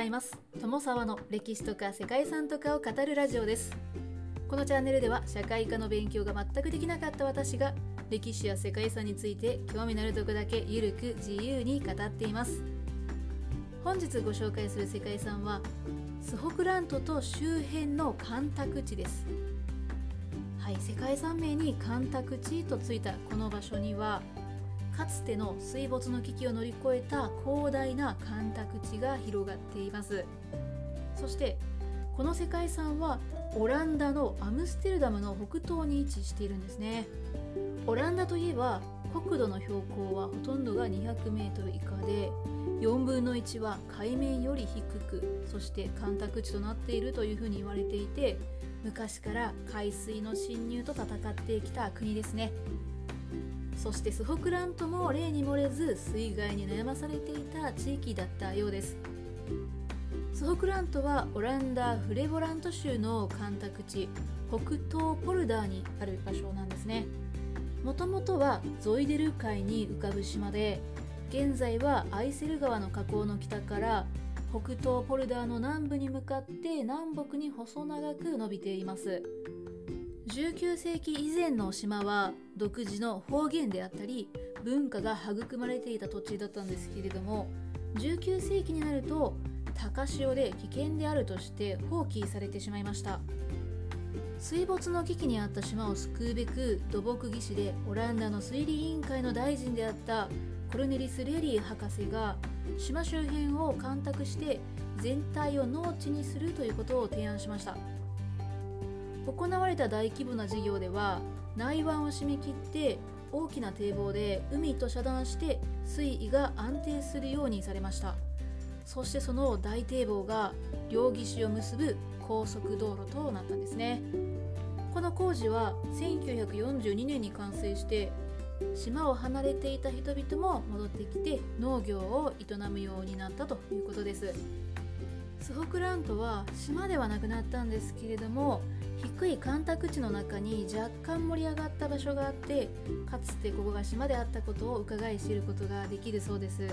ざいます。友沢の歴史とか世界遺産とかを語るラジオです。このチャンネルでは社会科の勉強が全くできなかった私が歴史や世界遺産について興味のあるとこだけゆるく自由に語っています。本日ご紹介する世界遺産はスホクラントと周辺の干拓地です。はい世界遺産名に干拓地とついたこの場所にはかつての水没の危機を乗り越えた広大な干拓地が広がっています。そしてこの世界遺産はオランダのアムステルダムの北東に位置しているんですね。オランダといえば国土の標高はほとんどが 200m 以下で4分の1は海面より低くそして干拓地となっているというふうに言われていて昔から海水の侵入と戦ってきた国ですね。そしてスホクラントも例に漏れず水害に悩まされていた地域だったようです。スホクラントはオランダ・フレボラント州の干拓地北東ポルダーにある場所なんですね。もともとはゾイデル海に浮かぶ島で現在はアイセル川の河口の北から北東ポルダーの南部に向かって南北に細長く伸びています。19世紀以前の島は独自の方言であったり文化が育まれていた土地だったんですけれども19世紀になると高潮で危険であるとして放棄されてしまいました。水没の危機にあった島を救うべく土木技師でオランダの推理委員会の大臣であったコルネリス・レリー博士が島周辺を干拓して全体を農地にするということを提案しました。行われた大規模な事業では内湾を締め切って大きな堤防で海と遮断して水位が安定するようにされました。そしてその大堤防が両岸を結ぶ高速道路となったんですね。この工事は1942年に完成して島を離れていた人々も戻ってきて農業を営むようになったということです。スホクラントは島ではなくなったんですけれども低い干拓地の中に若干盛り上がった場所があってかつてここが島であったことを伺い知ることができるそうです。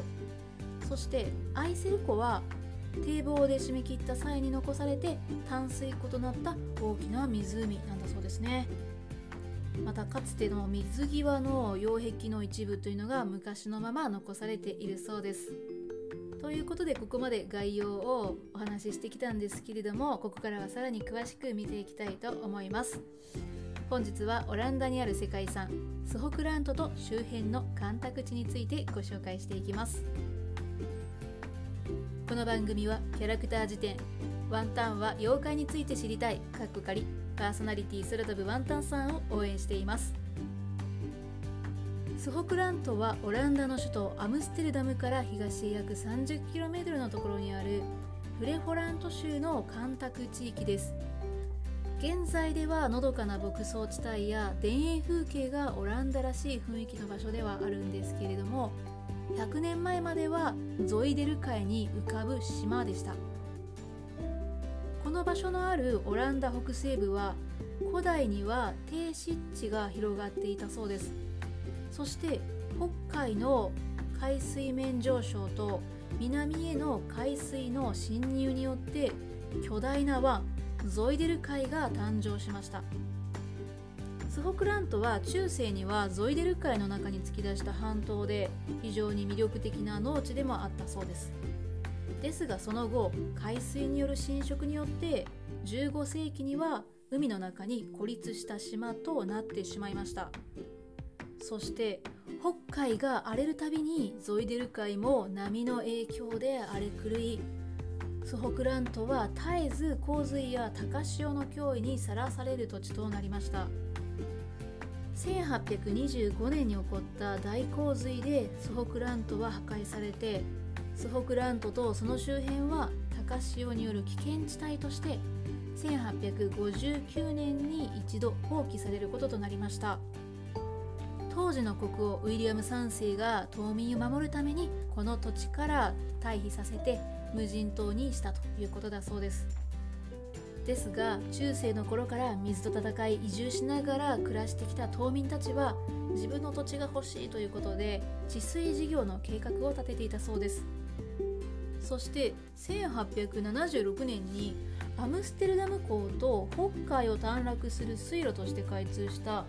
そしてアイセル湖は堤防で締め切った際に残されて淡水湖となった大きな湖なんだそうですね。またかつての水際の擁壁の一部というのが昔のまま残されているそうです。ということでここまで概要をお話ししてきたんですけれどもここからはさらに詳しく見ていきたいと思います。本日はオランダにある世界遺産スホクラントと周辺の干拓地についてご紹介していきます。この番組はキャラクター辞典ワンタンは妖怪について知りたいかっこ仮パーソナリティ空飛ぶワンタンさんを応援しています。スホクラントはオランダの首都アムステルダムから東へ約 30km のところにあるフレホラント州の干拓地域です。現在ではのどかな牧草地帯や田園風景がオランダらしい雰囲気の場所ではあるんですけれども100年前まではゾイデル海に浮かぶ島でした。この場所のあるオランダ北西部は古代には低湿地が広がっていたそうです。そして北海の海水面上昇と南への海水の侵入によって巨大な湾ゾイデル海が誕生しました。スホクラントは中世にはゾイデル海の中に突き出した半島で非常に魅力的な農地でもあったそうです。ですがその後海水による侵食によって15世紀には海の中に孤立した島となってしまいました。そして北海が荒れるたびにゾイデル海も波の影響で荒れ狂い。スホクラントは絶えず洪水や高潮の脅威にさらされる土地となりました。1825年に起こった大洪水でスホクラントは破壊されてスホクラントとその周辺は高潮による危険地帯として1859年に一度放棄されることとなりました。当時の国王ウィリアム3世が島民を守るためにこの土地から退避させて無人島にしたということだそうです。ですが中世の頃から水と戦い移住しながら暮らしてきた島民たちは自分の土地が欲しいということで治水事業の計画を立てていたそうです。そして1876年にアムステルダム港と北海を短絡する水路として開通した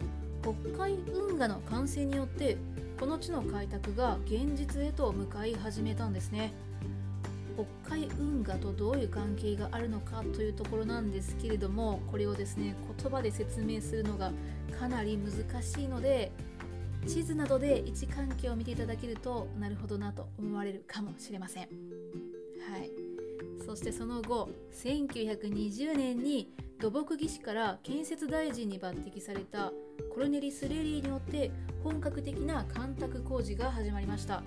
北海運河の完成によってこの地の開拓が現実へと向かい始めたんですね。北海運河とどういう関係があるのかというところなんですけれどもこれをですね言葉で説明するのがかなり難しいので地図などで位置関係を見ていただけるとなるほどなと思われるかもしれません。はい。そしてその後1920年に土木技師から建設大臣に抜擢されたコルネリス・レリーによって本格的な干拓工事が始まりました。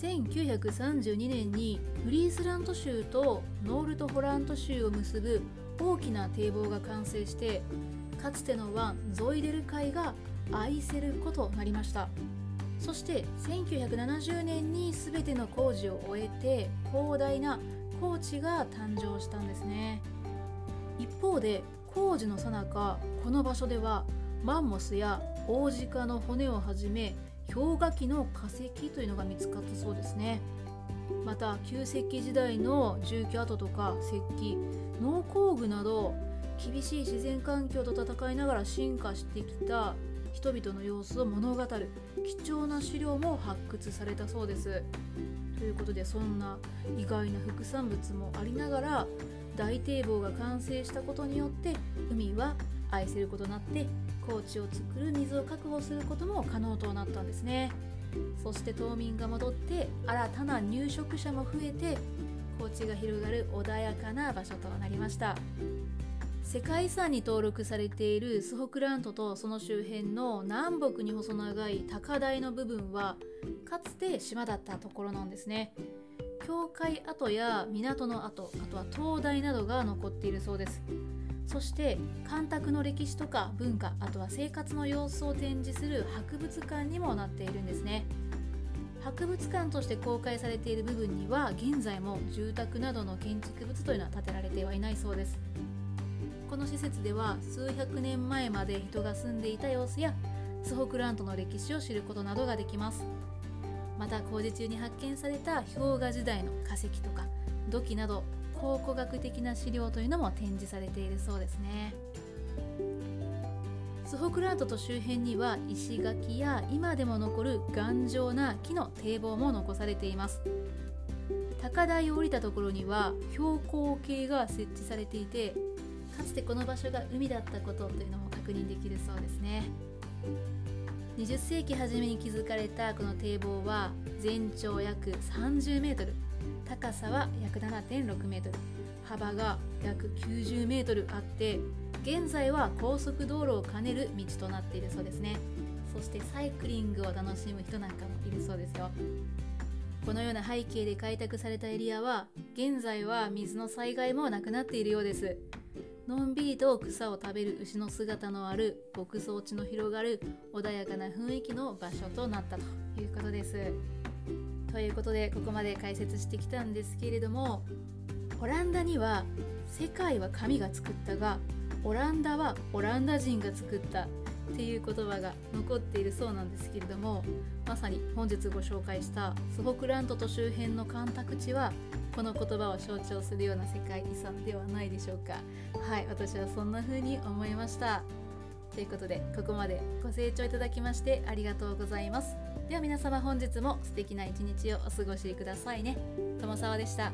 1932年にフリースラント州とノールトホラント州を結ぶ大きな堤防が完成してかつての湾ゾイデル海がアイセル湖となりました。そして1970年に全ての工事を終えて広大な耕地が誕生したんですね。一方で工事の最中この場所ではマンモスやオオジカの骨をはじめ氷河期の化石というのが見つかったそうですね。また旧石器時代の住居跡とか石器農工具など厳しい自然環境と戦いながら進化してきた人々の様子を物語る貴重な資料も発掘されたそうです。ということでそんな意外な副産物もありながら大堤防が完成したことによって海は愛せることになって高地を作る水を確保することも可能となったんですね。そして島民が戻って新たな入植者も増えて高地が広がる穏やかな場所となりました。世界遺産に登録されているスホクラントとその周辺の南北に細長い高台の部分はかつて島だったところなんですね。教会跡や港の跡あとは灯台などが残っているそうです。そして干拓の歴史とか文化あとは生活の様子を展示する博物館にもなっているんですね。博物館として公開されている部分には現在も住宅などの建築物というのは建てられてはいないそうです。この施設では数百年前まで人が住んでいた様子やスホクラントの歴史を知ることなどができます。また工事中に発見された氷河時代の化石とか土器など考古学的な資料というのも展示されているそうですね。スホクラントと周辺には石垣や今でも残る頑丈な木の堤防も残されています。高台を降りたところには標高計が設置されていてかつてこの場所が海だったことというのも確認できるそうですね。20世紀初めに築かれたこの堤防は全長約30メートル。高さは約7.6メートル。幅が約90メートルあって現在は高速道路を兼ねる道となっているそうですね。そしてサイクリングを楽しむ人なんかもいるそうですよ。このような背景で開拓されたエリアは現在は水の災害もなくなっているようです。のんびりと草を食べる牛の姿のある牧草地の広がる穏やかな雰囲気の場所となったということです。ということでここまで解説してきたんですけれどもオランダには世界は神が作ったがオランダはオランダ人が作ったっていう言葉が残っているそうなんですけれどもまさに本日ご紹介したスホクラントと周辺の干拓地はこの言葉を象徴するような世界遺産ではないでしょうか。はい私はそんな風に思いました。ということでここまでご清聴いただきましてありがとうございます。では皆様本日も素敵な一日をお過ごしくださいね。友沢でした。